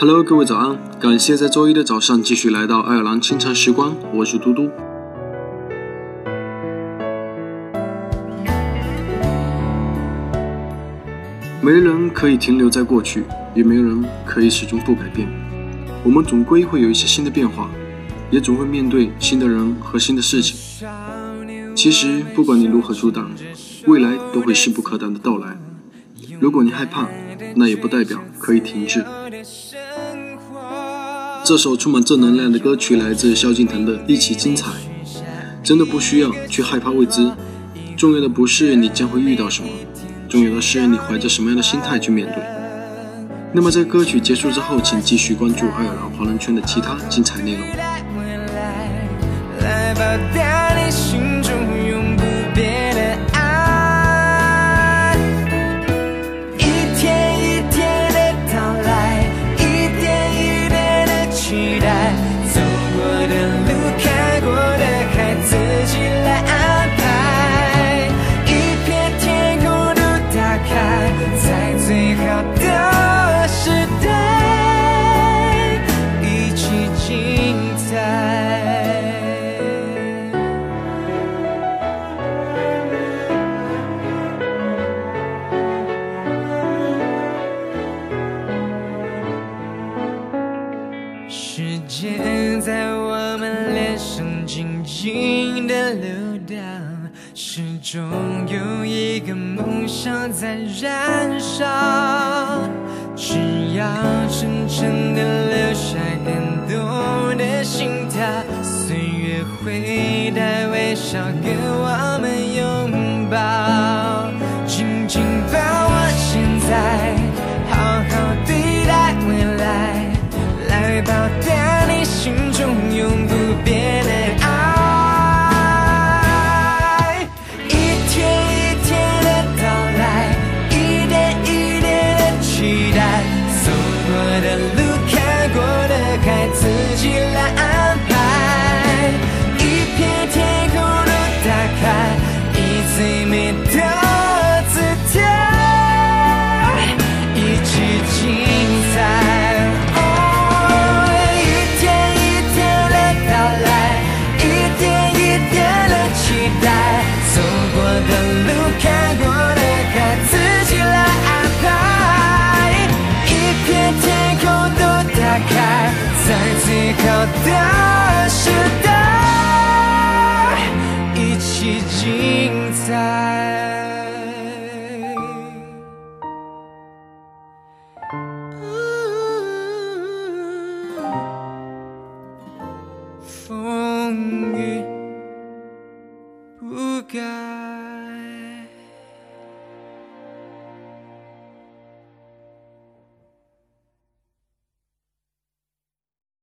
Hello，各位早安！感谢在周一的早上继续来到爱尔兰清晨时光，我是嘟嘟。没人可以停留在过去，也没人可以始终不改变。我们总归会有一些新的变化，也总会面对新的人和新的事情。其实，不管你如何阻挡，未来都会势不可挡的到来。如果你害怕，那也不代表可以停滞。这首充满正能量的歌曲来自萧敬腾的《一起精彩》，真的不需要去害怕未知，重要的不是你将会遇到什么，重要的是你怀着什么样的心态去面对。那么在歌曲结束之后，请继续关注爱尔兰华人圈的其他精彩内容。时间在我们脸上静静的流淌，始终有一个梦想在燃烧。只要真诚的留下感动的心跳，岁月会带微笑跟我们拥抱，你的姿态，一起精彩。哦一天一天的到来，一点一点的期待，走过的路，看过的海，自己来安排。一片天空都打开，在最好的。风雨不改